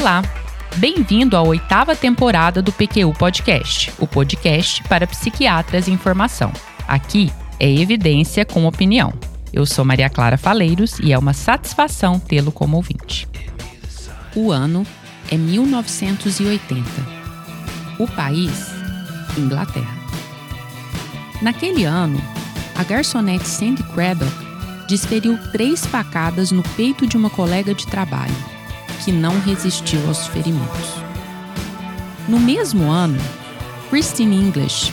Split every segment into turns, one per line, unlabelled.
Olá! Bem-vindo à oitava temporada do PQU Podcast, o podcast para psiquiatras em formação. Aqui é evidência com opinião. Eu sou Maria Clara Faleiros e é uma satisfação tê-lo como ouvinte. O ano é 1980. O país, Inglaterra. Naquele ano, a garçonete Sandy Craddock desferiu três facadas no peito de uma colega de trabalho, que não resistiu aos ferimentos. No mesmo ano, Christine English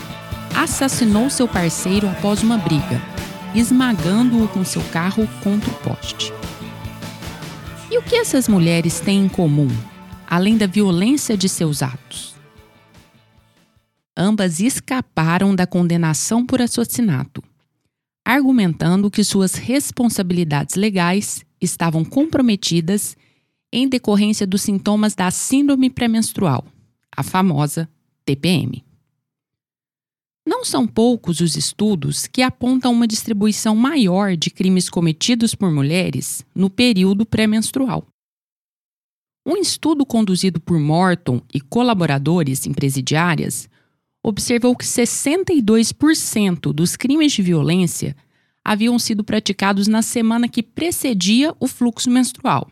assassinou seu parceiro após uma briga, esmagando-o com seu carro contra o poste. E o que essas mulheres têm em comum, além da violência de seus atos? Ambas escaparam da condenação por assassinato argumentando que suas responsabilidades legais estavam comprometidas em decorrência dos sintomas da síndrome pré-menstrual, a famosa TPM. Não são poucos os estudos que apontam uma distribuição maior de crimes cometidos por mulheres no período pré-menstrual. Um estudo conduzido por Morton e colaboradores em presidiárias observou que 62% dos crimes de violência haviam sido praticados na semana que precedia o fluxo menstrual,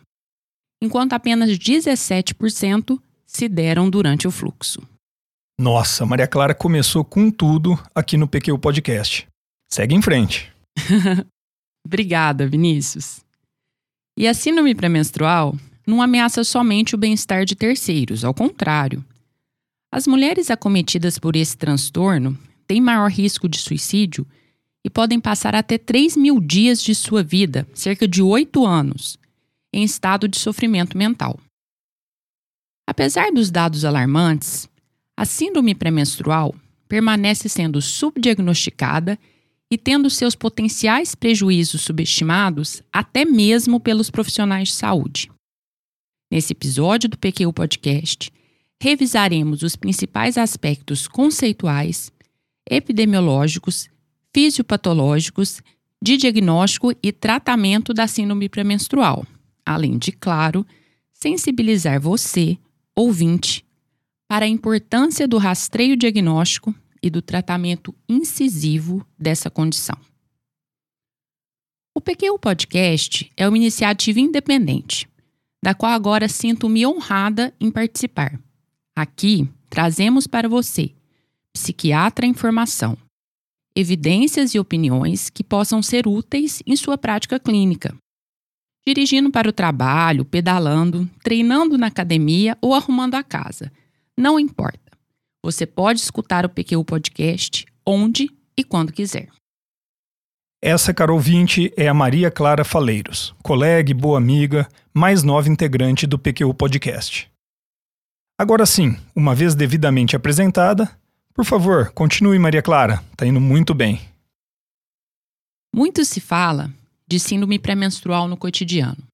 enquanto apenas 17% se deram durante o fluxo.
Nossa, Maria Clara começou com tudo aqui no PQ Podcast. Segue em frente.
Obrigada, Vinícius. E a síndrome pré-menstrual não ameaça somente o bem-estar de terceiros, ao contrário. As mulheres acometidas por esse transtorno têm maior risco de suicídio e podem passar até 3 mil dias de sua vida, cerca de 8 anos, em estado de sofrimento mental. Apesar dos dados alarmantes, a síndrome pré-menstrual permanece sendo subdiagnosticada e tendo seus potenciais prejuízos subestimados até mesmo pelos profissionais de saúde. Nesse episódio do PQ Podcast, revisaremos os principais aspectos conceituais, epidemiológicos, fisiopatológicos de diagnóstico e tratamento da síndrome pré-menstrual, além de, claro, sensibilizar você, ouvinte, para a importância do rastreio diagnóstico e do tratamento incisivo dessa condição. O PQ Podcast é uma iniciativa independente, da qual agora sinto-me honrada em participar Aqui trazemos para você, psiquiatra em formação, evidências e opiniões que possam ser úteis em sua prática clínica. Dirigindo para o trabalho, pedalando, treinando na academia ou arrumando a casa. Não importa. Você pode escutar o PQ Podcast onde e quando quiser.
Essa, caro ouvinte, é a Maria Clara Faleiros, colega e boa amiga, mais nova integrante do PQ Podcast. Agora sim, uma vez devidamente apresentada, por favor, continue, Maria Clara. Está indo muito bem.
Muito se fala de síndrome pré-menstrual no cotidiano.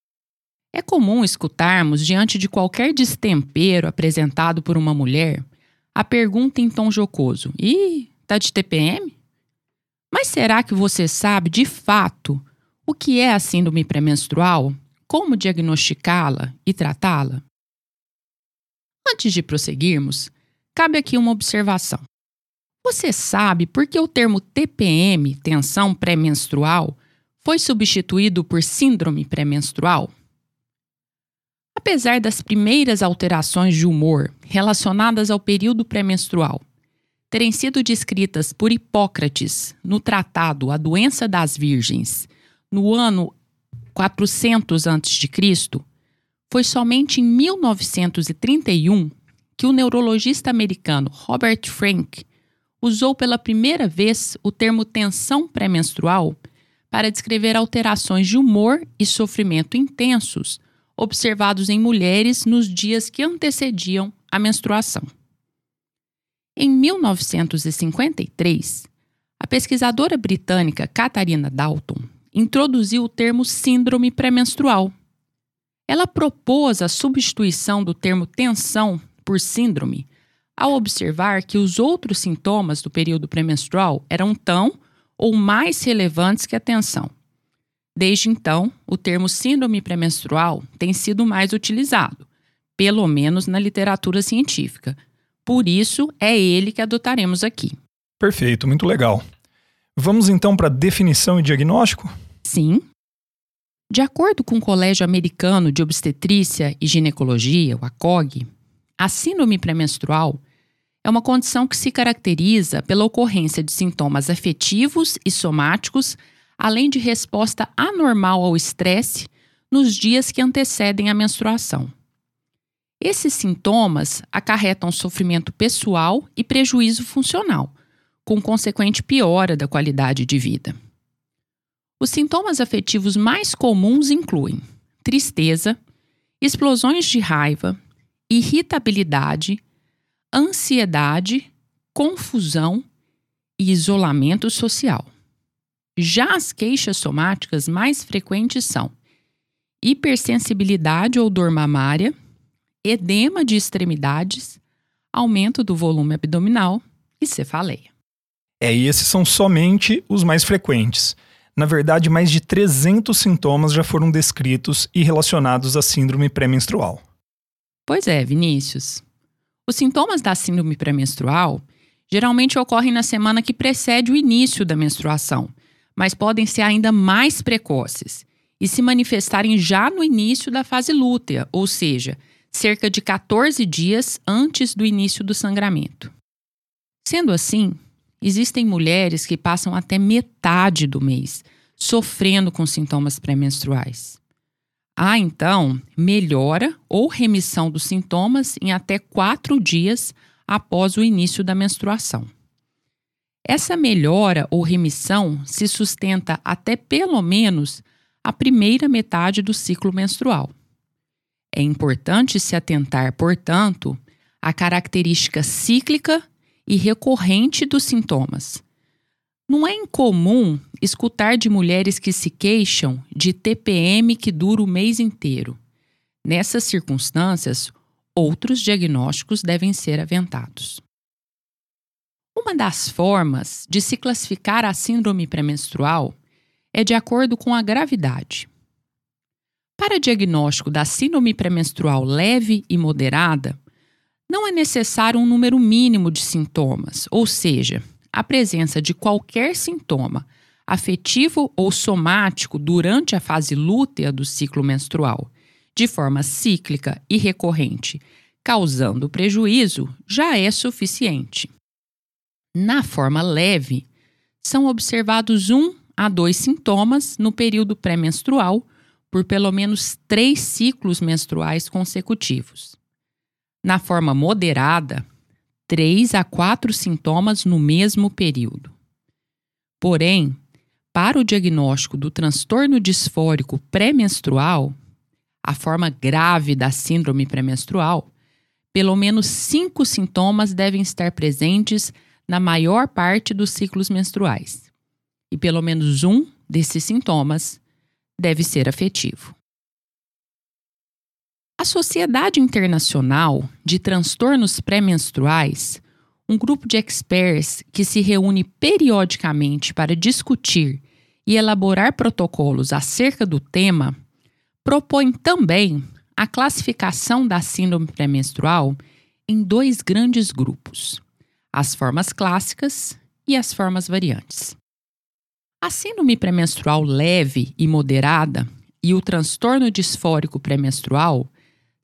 É comum escutarmos, diante de qualquer destempero apresentado por uma mulher, a pergunta em tom jocoso: Ih, tá de TPM? Mas será que você sabe de fato o que é a síndrome pré-menstrual, como diagnosticá-la e tratá-la? Antes de prosseguirmos, cabe aqui uma observação. Você sabe por que o termo TPM, tensão pré-menstrual, foi substituído por síndrome pré-menstrual? Apesar das primeiras alterações de humor relacionadas ao período pré-menstrual terem sido descritas por Hipócrates no tratado A Doença das Virgens no ano 400 a.C., foi somente em 1931 que o neurologista americano Robert Frank usou pela primeira vez o termo tensão pré-menstrual para descrever alterações de humor e sofrimento intensos observados em mulheres nos dias que antecediam a menstruação. Em 1953, a pesquisadora britânica Katharina Dalton introduziu o termo síndrome pré-menstrual ela propôs a substituição do termo tensão por síndrome ao observar que os outros sintomas do período premenstrual eram tão ou mais relevantes que a tensão. Desde então, o termo síndrome premenstrual tem sido mais utilizado, pelo menos na literatura científica. Por isso, é ele que adotaremos aqui.
Perfeito, muito legal. Vamos então para definição e diagnóstico?
Sim. De acordo com o Colégio Americano de Obstetrícia e Ginecologia, o ACOG, a síndrome pré-menstrual é uma condição que se caracteriza pela ocorrência de sintomas afetivos e somáticos, além de resposta anormal ao estresse nos dias que antecedem a menstruação. Esses sintomas acarretam sofrimento pessoal e prejuízo funcional, com consequente piora da qualidade de vida. Os sintomas afetivos mais comuns incluem tristeza, explosões de raiva, irritabilidade, ansiedade, confusão e isolamento social. Já as queixas somáticas mais frequentes são hipersensibilidade ou dor mamária, edema de extremidades, aumento do volume abdominal e cefaleia.
É, e esses são somente os mais frequentes. Na verdade, mais de 300 sintomas já foram descritos e relacionados à síndrome pré-menstrual.
Pois é, Vinícius. Os sintomas da síndrome pré-menstrual geralmente ocorrem na semana que precede o início da menstruação, mas podem ser ainda mais precoces e se manifestarem já no início da fase lútea, ou seja, cerca de 14 dias antes do início do sangramento. Sendo assim, existem mulheres que passam até metade do mês sofrendo com sintomas pré-menstruais. Há, então, melhora ou remissão dos sintomas em até quatro dias após o início da menstruação. Essa melhora ou remissão se sustenta até pelo menos a primeira metade do ciclo menstrual. É importante se atentar, portanto, à característica cíclica e recorrente dos sintomas. Não é incomum escutar de mulheres que se queixam de TPM que dura o mês inteiro. Nessas circunstâncias, outros diagnósticos devem ser aventados. Uma das formas de se classificar a síndrome pré-menstrual é de acordo com a gravidade. Para diagnóstico da síndrome pré-menstrual leve e moderada, não é necessário um número mínimo de sintomas, ou seja, a presença de qualquer sintoma afetivo ou somático durante a fase lútea do ciclo menstrual, de forma cíclica e recorrente, causando prejuízo, já é suficiente. Na forma leve, são observados um a dois sintomas no período pré-menstrual por pelo menos três ciclos menstruais consecutivos. Na forma moderada, três a quatro sintomas no mesmo período. Porém, para o diagnóstico do transtorno disfórico pré-menstrual, a forma grave da síndrome pré-menstrual, pelo menos cinco sintomas devem estar presentes na maior parte dos ciclos menstruais e pelo menos um desses sintomas deve ser afetivo. A Sociedade Internacional de Transtornos Pré-Menstruais, um grupo de experts que se reúne periodicamente para discutir e elaborar protocolos acerca do tema, propõe também a classificação da síndrome pré-menstrual em dois grandes grupos: as formas clássicas e as formas variantes. A síndrome pré-menstrual leve e moderada e o transtorno disfórico pré-menstrual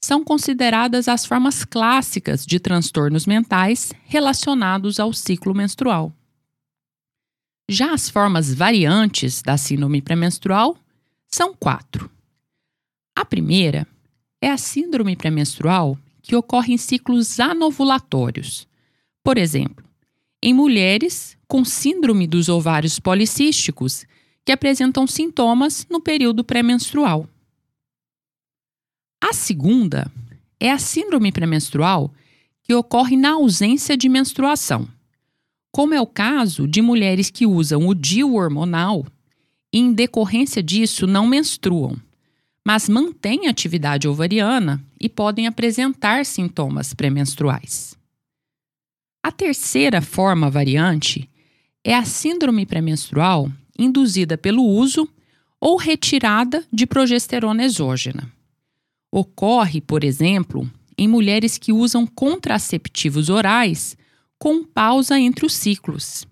são consideradas as formas clássicas de transtornos mentais relacionados ao ciclo menstrual. Já as formas variantes da síndrome pré-menstrual são quatro. A primeira é a síndrome pré-menstrual que ocorre em ciclos anovulatórios. Por exemplo, em mulheres com síndrome dos ovários policísticos que apresentam sintomas no período pré-menstrual. A segunda é a síndrome pré-menstrual que ocorre na ausência de menstruação, como é o caso de mulheres que usam o DIU hormonal e, em decorrência disso, não menstruam, mas mantêm atividade ovariana e podem apresentar sintomas pré-menstruais. A terceira forma variante é a síndrome pré-menstrual induzida pelo uso ou retirada de progesterona exógena. Ocorre, por exemplo, em mulheres que usam contraceptivos orais com pausa entre os ciclos.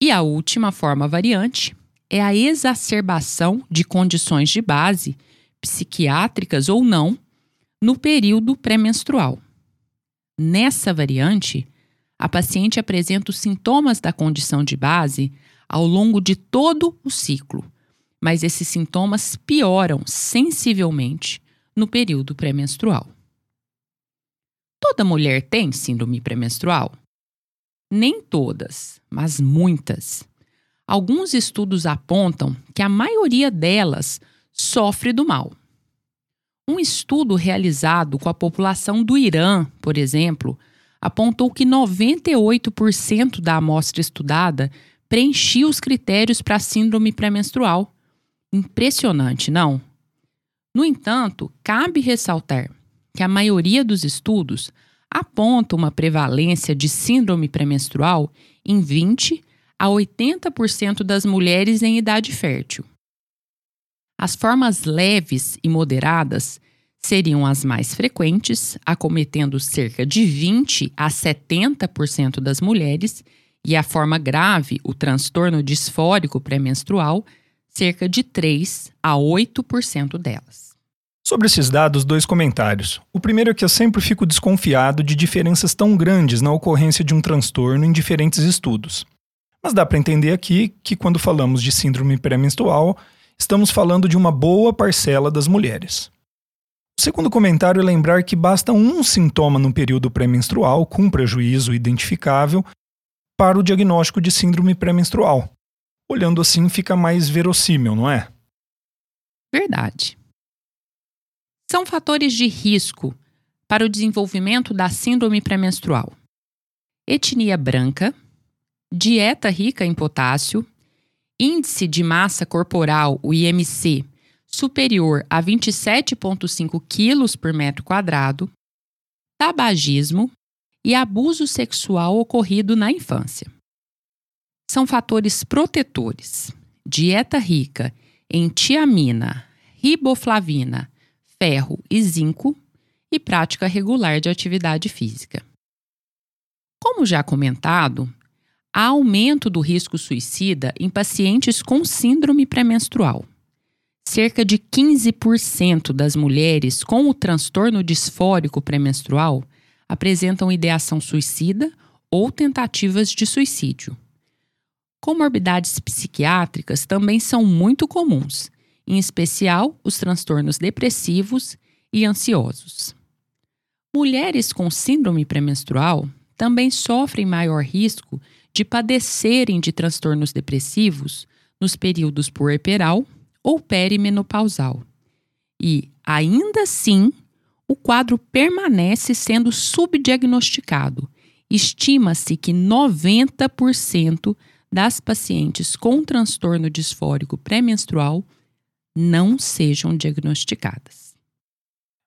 E a última forma variante é a exacerbação de condições de base, psiquiátricas ou não, no período pré-menstrual. Nessa variante, a paciente apresenta os sintomas da condição de base ao longo de todo o ciclo, mas esses sintomas pioram sensivelmente no período pré-menstrual. Toda mulher tem síndrome pré-menstrual? Nem todas, mas muitas. Alguns estudos apontam que a maioria delas sofre do mal. Um estudo realizado com a população do Irã, por exemplo, apontou que 98% da amostra estudada preenchia os critérios para síndrome pré-menstrual. Impressionante, não? No entanto, cabe ressaltar que a maioria dos estudos aponta uma prevalência de síndrome pré-menstrual em 20 a 80% das mulheres em idade fértil. As formas leves e moderadas seriam as mais frequentes, acometendo cerca de 20 a 70% das mulheres, e a forma grave, o transtorno disfórico pré-menstrual, cerca de 3 a 8% delas.
Sobre esses dados, dois comentários. O primeiro é que eu sempre fico desconfiado de diferenças tão grandes na ocorrência de um transtorno em diferentes estudos. Mas dá para entender aqui que quando falamos de síndrome pré-menstrual, estamos falando de uma boa parcela das mulheres. O segundo comentário é lembrar que basta um sintoma no período pré-menstrual com prejuízo identificável para o diagnóstico de síndrome pré-menstrual, Olhando assim, fica mais verossímil, não é?
Verdade. São fatores de risco para o desenvolvimento da síndrome pré-menstrual: etnia branca, dieta rica em potássio, índice de massa corporal, o IMC, superior a 27,5 kg por metro quadrado, tabagismo e abuso sexual ocorrido na infância são fatores protetores. Dieta rica em tiamina, riboflavina, ferro e zinco e prática regular de atividade física. Como já comentado, há aumento do risco suicida em pacientes com síndrome pré-menstrual. Cerca de 15% das mulheres com o transtorno disfórico pré-menstrual apresentam ideação suicida ou tentativas de suicídio. Comorbidades psiquiátricas também são muito comuns, em especial os transtornos depressivos e ansiosos. Mulheres com síndrome pré-menstrual também sofrem maior risco de padecerem de transtornos depressivos nos períodos puerperal ou perimenopausal. E, ainda assim, o quadro permanece sendo subdiagnosticado. Estima-se que 90% das pacientes com transtorno disfórico pré-menstrual não sejam diagnosticadas.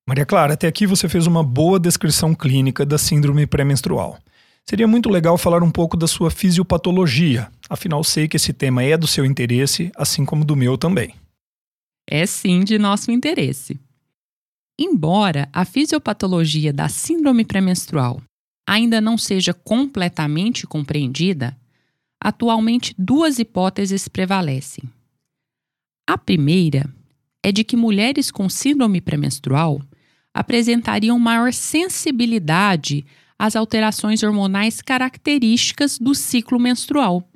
Maria Clara, até aqui você fez uma boa descrição clínica da síndrome pré-menstrual. Seria muito legal falar um pouco da sua fisiopatologia, afinal sei que esse tema é do seu interesse, assim como do meu também.
É sim de nosso interesse. Embora a fisiopatologia da síndrome pré-menstrual ainda não seja completamente compreendida, atualmente duas hipóteses prevalecem. A primeira é de que mulheres com síndrome pré-menstrual apresentariam maior sensibilidade às alterações hormonais características do ciclo menstrual,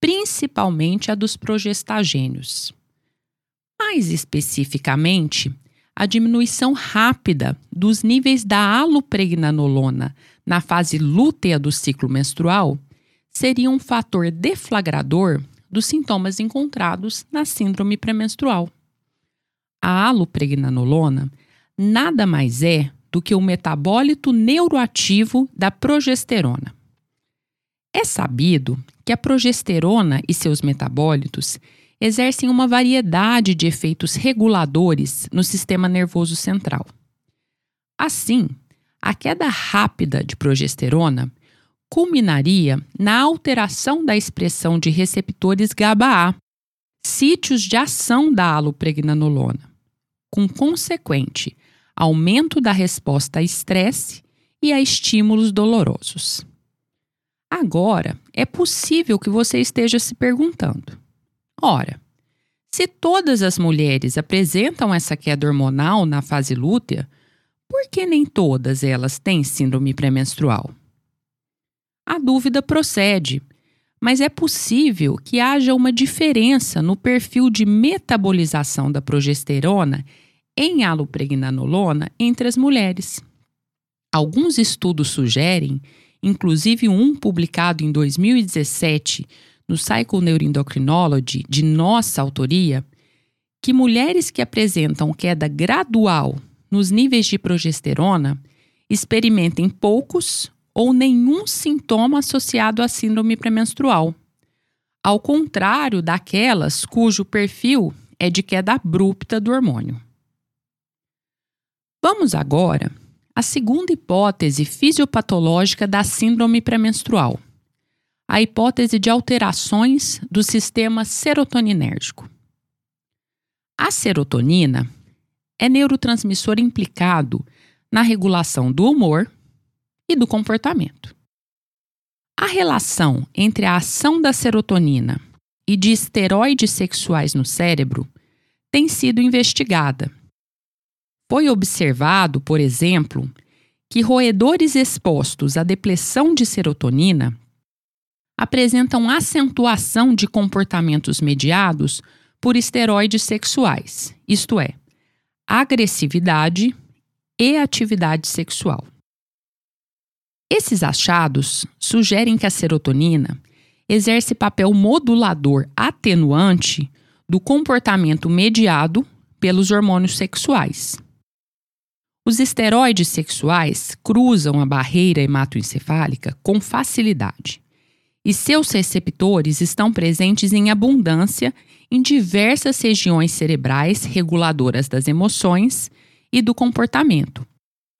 principalmente a dos progestagênios. Mais especificamente, a diminuição rápida dos níveis da alopregnanolona na fase lútea do ciclo menstrual seria um fator deflagrador dos sintomas encontrados na síndrome pré-menstrual. A alopregnanolona nada mais é do que o metabólito neuroativo da progesterona. É sabido que a progesterona e seus metabólitos exercem uma variedade de efeitos reguladores no sistema nervoso central. Assim, a queda rápida de progesterona culminaria na alteração da expressão de receptores GABA-A, sítios de ação da alopregnanolona, com consequente aumento da resposta a estresse e a estímulos dolorosos. Agora, é possível que você esteja se perguntando: ora, se todas as mulheres apresentam essa queda hormonal na fase lútea, por que nem todas elas têm síndrome pré-menstrual? A dúvida procede, mas é possível que haja uma diferença no perfil de metabolização da progesterona em alopregnanolona entre as mulheres. Alguns estudos sugerem, inclusive um publicado em 2017 no Psychoneuroendocrinology, de nossa autoria, que mulheres que apresentam queda gradual nos níveis de progesterona experimentem poucos ou nenhum sintoma associado à síndrome premenstrual, ao contrário daquelas cujo perfil é de queda abrupta do hormônio. Vamos agora à segunda hipótese fisiopatológica da síndrome premenstrual a hipótese de alterações do sistema serotoninérgico. A serotonina é neurotransmissor implicado na regulação do humor e do comportamento. A relação entre a ação da serotonina e de esteroides sexuais no cérebro tem sido investigada. Foi observado, por exemplo, que roedores expostos à depressão de serotonina apresentam acentuação de comportamentos mediados por esteroides sexuais, isto é, agressividade e atividade sexual. Esses achados sugerem que a serotonina exerce papel modulador atenuante do comportamento mediado pelos hormônios sexuais. Os esteroides sexuais cruzam a barreira hematoencefálica com facilidade e seus receptores estão presentes em abundância em diversas regiões cerebrais reguladoras das emoções e do comportamento,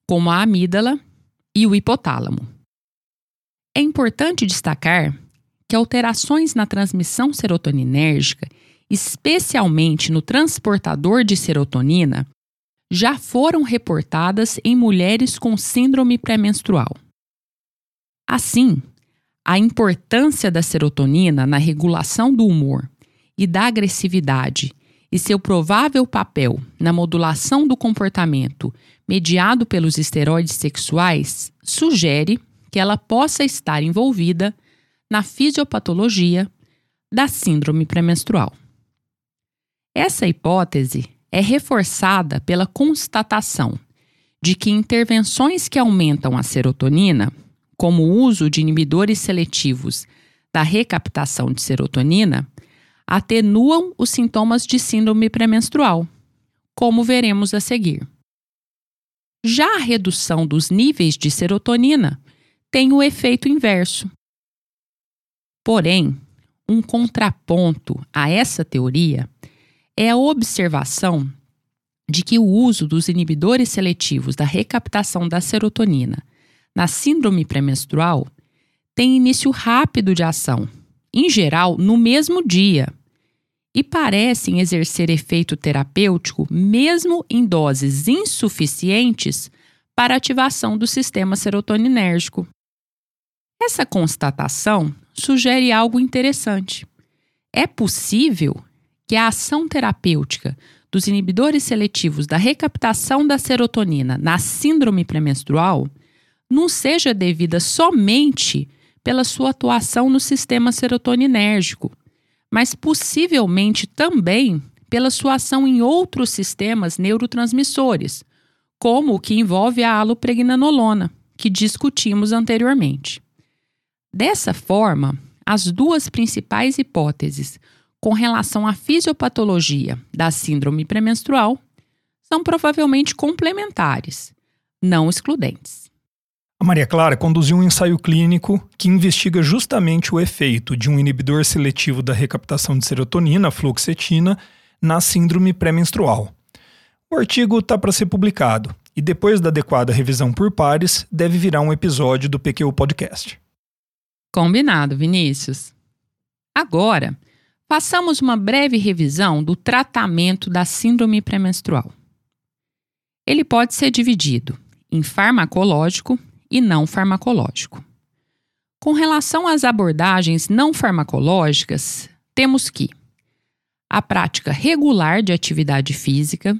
como a amígdala e o hipotálamo. É importante destacar que alterações na transmissão serotoninérgica, especialmente no transportador de serotonina, já foram reportadas em mulheres com síndrome pré-menstrual. Assim, a importância da serotonina na regulação do humor e da agressividade e seu provável papel na modulação do comportamento mediado pelos esteroides sexuais sugere que ela possa estar envolvida na fisiopatologia da síndrome pré-menstrual. Essa hipótese é reforçada pela constatação de que intervenções que aumentam a serotonina como o uso de inibidores seletivos da recaptação de serotonina, atenuam os sintomas de síndrome pré-menstrual, como veremos a seguir. Já a redução dos níveis de serotonina tem o efeito inverso. Porém, um contraponto a essa teoria é a observação de que o uso dos inibidores seletivos da recaptação da serotonina na síndrome pré-menstrual tem início rápido de ação, em geral no mesmo dia, e parecem exercer efeito terapêutico mesmo em doses insuficientes para ativação do sistema serotoninérgico. Essa constatação sugere algo interessante. É possível que a ação terapêutica dos inibidores seletivos da recaptação da serotonina na síndrome pré-menstrual não seja devida somente pela sua atuação no sistema serotoninérgico, mas possivelmente também pela sua ação em outros sistemas neurotransmissores, como o que envolve a alopregnanolona, que discutimos anteriormente. Dessa forma, as duas principais hipóteses com relação à fisiopatologia da síndrome premenstrual são provavelmente complementares, não excludentes.
A Maria Clara conduziu um ensaio clínico que investiga justamente o efeito de um inibidor seletivo da recaptação de serotonina, fluoxetina, na síndrome pré-menstrual. O artigo está para ser publicado e, depois da adequada revisão por pares, deve virar um episódio do PQ Podcast.
Combinado, Vinícius. Agora, façamos uma breve revisão do tratamento da síndrome pré-menstrual. Ele pode ser dividido em farmacológico e não farmacológico. Com relação às abordagens não farmacológicas, temos que a prática regular de atividade física,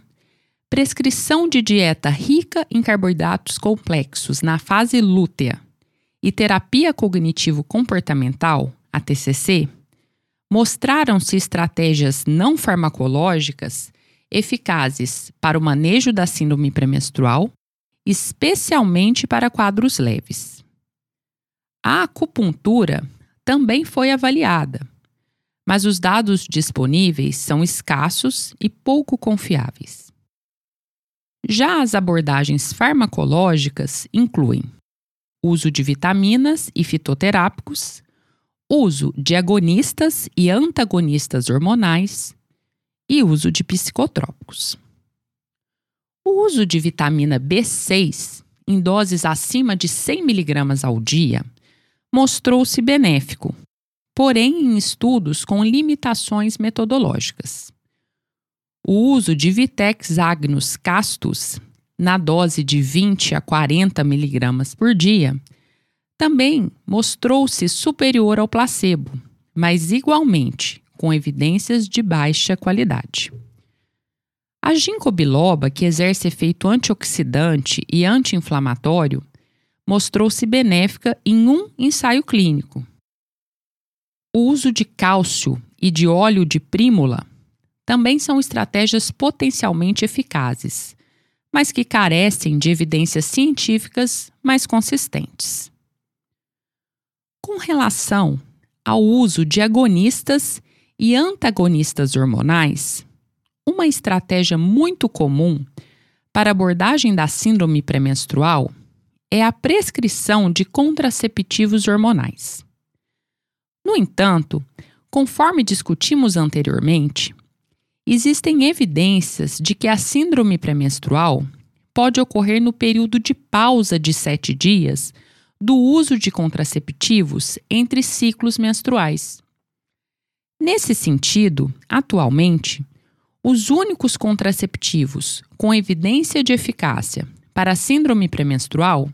prescrição de dieta rica em carboidratos complexos na fase lútea e terapia cognitivo-comportamental, a TCC, mostraram-se estratégias não farmacológicas eficazes para o manejo da síndrome premenstrual, especialmente para quadros leves. A acupuntura também foi avaliada, mas os dados disponíveis são escassos e pouco confiáveis. Já as abordagens farmacológicas incluem uso de vitaminas e fitoterápicos, uso de agonistas e antagonistas hormonais e uso de psicotrópicos. O uso de vitamina B6 em doses acima de 100 mg ao dia mostrou-se benéfico, porém em estudos com limitações metodológicas. O uso de Vitex agnus castus na dose de 20 a 40 miligramas por dia também mostrou-se superior ao placebo, mas igualmente com evidências de baixa qualidade. A ginkgo biloba, que exerce efeito antioxidante e anti-inflamatório, mostrou-se benéfica em um ensaio clínico. O uso de cálcio e de óleo de prímula também são estratégias potencialmente eficazes, mas que carecem de evidências científicas mais consistentes. Com relação ao uso de agonistas e antagonistas hormonais, uma estratégia muito comum para abordagem da síndrome pré-menstrual é a prescrição de contraceptivos hormonais. No entanto, conforme discutimos anteriormente, existem evidências de que a síndrome pré-menstrual pode ocorrer no período de pausa de sete dias do uso de contraceptivos entre ciclos menstruais. Nesse sentido, atualmente, os únicos contraceptivos com evidência de eficácia para a síndrome premenstrual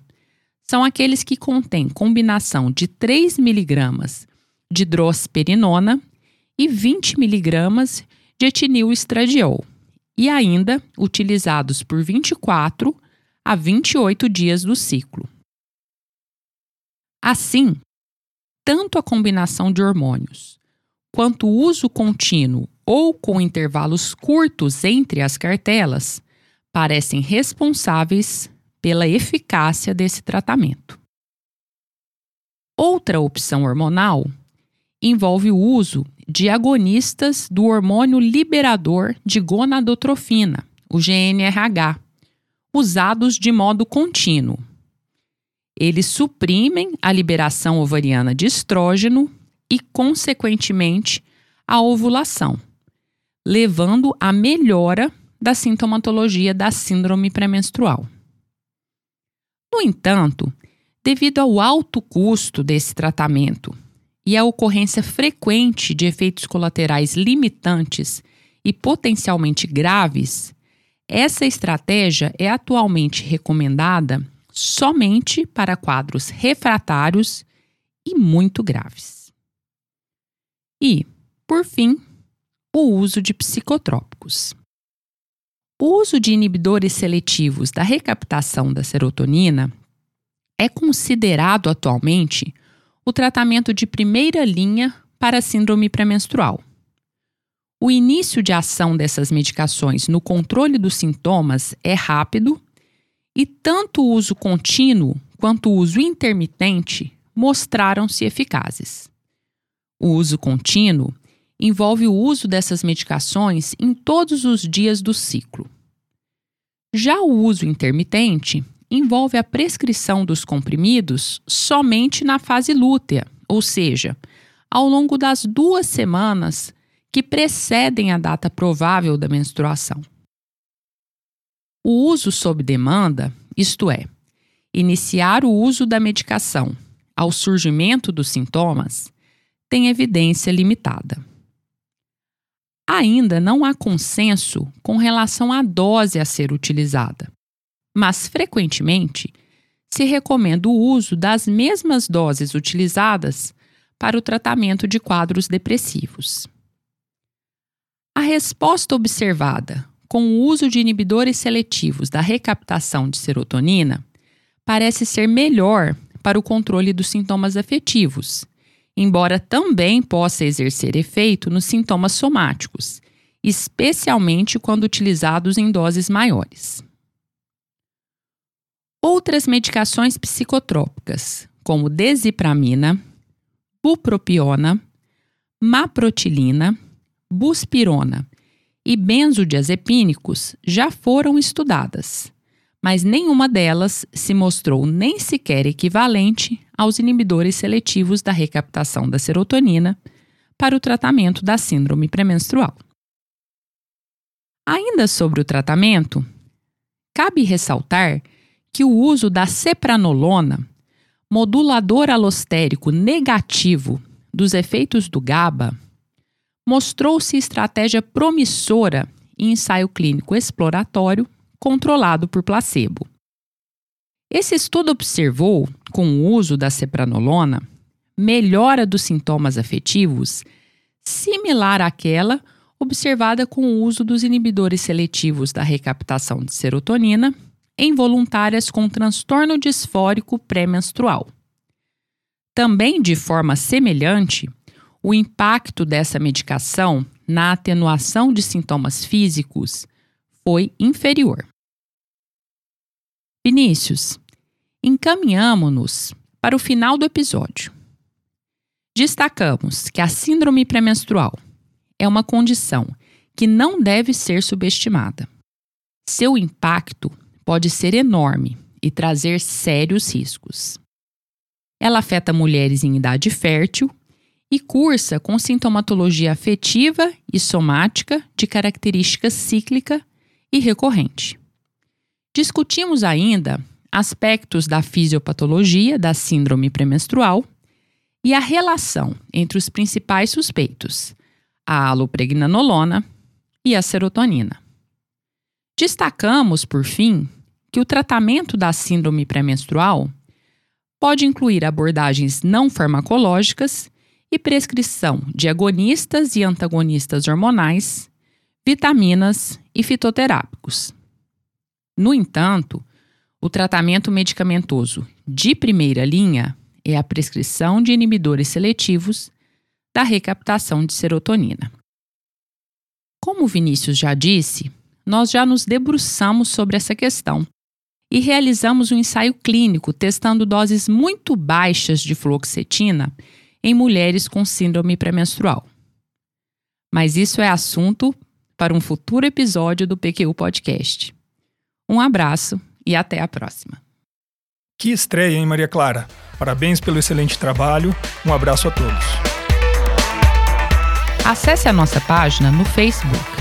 são aqueles que contêm combinação de 3 mg de drosperinona e 20 mg de etinilestradiol, e ainda utilizados por 24 a 28 dias do ciclo. Assim, tanto a combinação de hormônios quanto o uso contínuo ou com intervalos curtos entre as cartelas parecem responsáveis pela eficácia desse tratamento. Outra opção hormonal envolve o uso de agonistas do hormônio liberador de gonadotrofina, o GNRH, usados de modo contínuo eles suprimem a liberação ovariana de estrógeno e, consequentemente, a ovulação, levando à melhora da sintomatologia da síndrome pré-menstrual. No entanto, devido ao alto custo desse tratamento e à ocorrência frequente de efeitos colaterais limitantes e potencialmente graves, essa estratégia é atualmente recomendada somente para quadros refratários e muito graves. E, por fim, o uso de psicotrópicos. O uso de inibidores seletivos da recaptação da serotonina é considerado atualmente o tratamento de primeira linha para a síndrome pré-menstrual. O início de ação dessas medicações no controle dos sintomas é rápido e tanto o uso contínuo quanto o uso intermitente mostraram-se eficazes. O uso contínuo envolve o uso dessas medicações em todos os dias do ciclo. Já o uso intermitente envolve a prescrição dos comprimidos somente na fase lútea, ou seja, ao longo das duas semanas que precedem a data provável da menstruação. O uso sob demanda, isto é, iniciar o uso da medicação ao surgimento dos sintomas, tem evidência limitada. Ainda não há consenso com relação à dose a ser utilizada, mas frequentemente se recomenda o uso das mesmas doses utilizadas para o tratamento de quadros depressivos. A resposta observada com o uso de inibidores seletivos da recaptação de serotonina parece ser melhor para o controle dos sintomas afetivos, embora também possa exercer efeito nos sintomas somáticos, especialmente quando utilizados em doses maiores. Outras medicações psicotrópicas, como desipramina, bupropiona, maprotilina, buspirona e benzodiazepínicos, já foram estudadas, mas nenhuma delas se mostrou nem sequer equivalente aos inibidores seletivos da recaptação da serotonina para o tratamento da síndrome premenstrual. Ainda sobre o tratamento, cabe ressaltar que o uso da sepranolona, modulador alostérico negativo dos efeitos do GABA, mostrou-se estratégia promissora em ensaio clínico exploratório controlado por placebo. Esse estudo observou, com o uso da sepranolona, melhora dos sintomas afetivos similar àquela observada com o uso dos inibidores seletivos da recaptação de serotonina em voluntárias com transtorno disfórico pré-menstrual. Também de forma semelhante, o impacto dessa medicação na atenuação de sintomas físicos foi inferior. Vinícius, encaminhamos-nos para o final do episódio. Destacamos que a síndrome pré-menstrual é uma condição que não deve ser subestimada. Seu impacto pode ser enorme e trazer sérios riscos. Ela afeta mulheres em idade fértil e cursa com sintomatologia afetiva e somática de característica cíclica e recorrente. Discutimos ainda aspectos da fisiopatologia da síndrome premenstrual e a relação entre os principais suspeitos, a alopregnanolona e a serotonina. Destacamos, por fim, que o tratamento da síndrome pré-menstrual pode incluir abordagens não farmacológicas e prescrição de agonistas e antagonistas hormonais, vitaminas e fitoterápicos. No entanto, o tratamento medicamentoso de primeira linha é a prescrição de inibidores seletivos da recaptação de serotonina. Como Vinícius já disse, nós já nos debruçamos sobre essa questão e realizamos um ensaio clínico testando doses muito baixas de fluoxetina em mulheres com síndrome pré-menstrual. Mas isso é assunto para um futuro episódio do PQU Podcast. Um abraço e até a próxima.
Que estreia, hein, Maria Clara? Parabéns pelo excelente trabalho. Um abraço a todos.
Acesse a nossa página no Facebook